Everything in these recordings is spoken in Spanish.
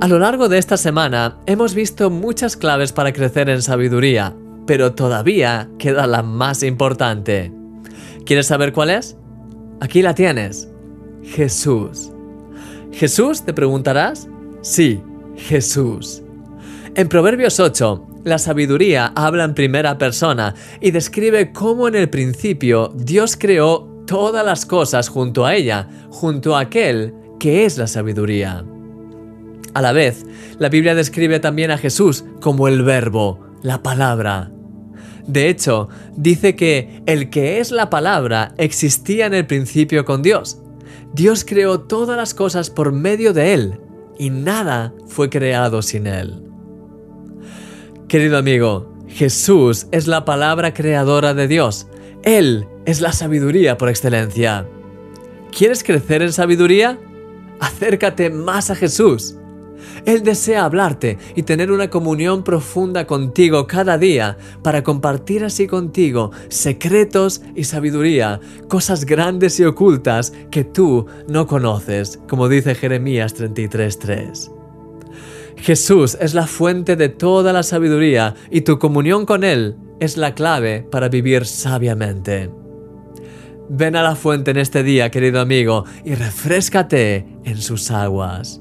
A lo largo de esta semana hemos visto muchas claves para crecer en sabiduría, pero todavía queda la más importante. ¿Quieres saber cuál es? Aquí la tienes. Jesús. ¿Jesús? ¿Te preguntarás? Sí, Jesús. En Proverbios 8, la sabiduría habla en primera persona y describe cómo en el principio Dios creó todas las cosas junto a ella, junto a aquel que es la sabiduría. A la vez, la Biblia describe también a Jesús como el verbo, la palabra. De hecho, dice que el que es la palabra existía en el principio con Dios. Dios creó todas las cosas por medio de Él y nada fue creado sin Él. Querido amigo, Jesús es la palabra creadora de Dios. Él es la sabiduría por excelencia. ¿Quieres crecer en sabiduría? Acércate más a Jesús. Él desea hablarte y tener una comunión profunda contigo cada día para compartir así contigo secretos y sabiduría, cosas grandes y ocultas que tú no conoces, como dice Jeremías 33.3. Jesús es la fuente de toda la sabiduría y tu comunión con Él es la clave para vivir sabiamente. Ven a la fuente en este día, querido amigo, y refrescate en sus aguas.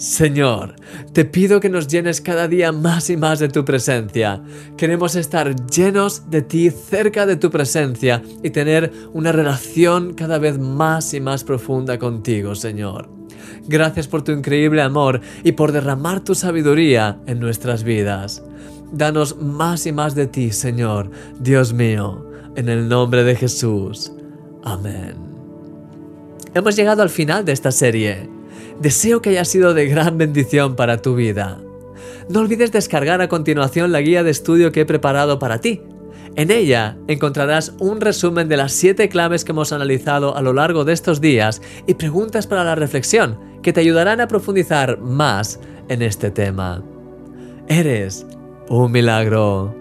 Señor, te pido que nos llenes cada día más y más de tu presencia. Queremos estar llenos de ti, cerca de tu presencia y tener una relación cada vez más y más profunda contigo, Señor. Gracias por tu increíble amor y por derramar tu sabiduría en nuestras vidas. Danos más y más de ti, Señor, Dios mío, en el nombre de Jesús. Amén. Hemos llegado al final de esta serie. Deseo que haya sido de gran bendición para tu vida. No olvides descargar a continuación la guía de estudio que he preparado para ti. En ella encontrarás un resumen de las 7 claves que hemos analizado a lo largo de estos días y preguntas para la reflexión que te ayudarán a profundizar más en este tema. Eres un milagro.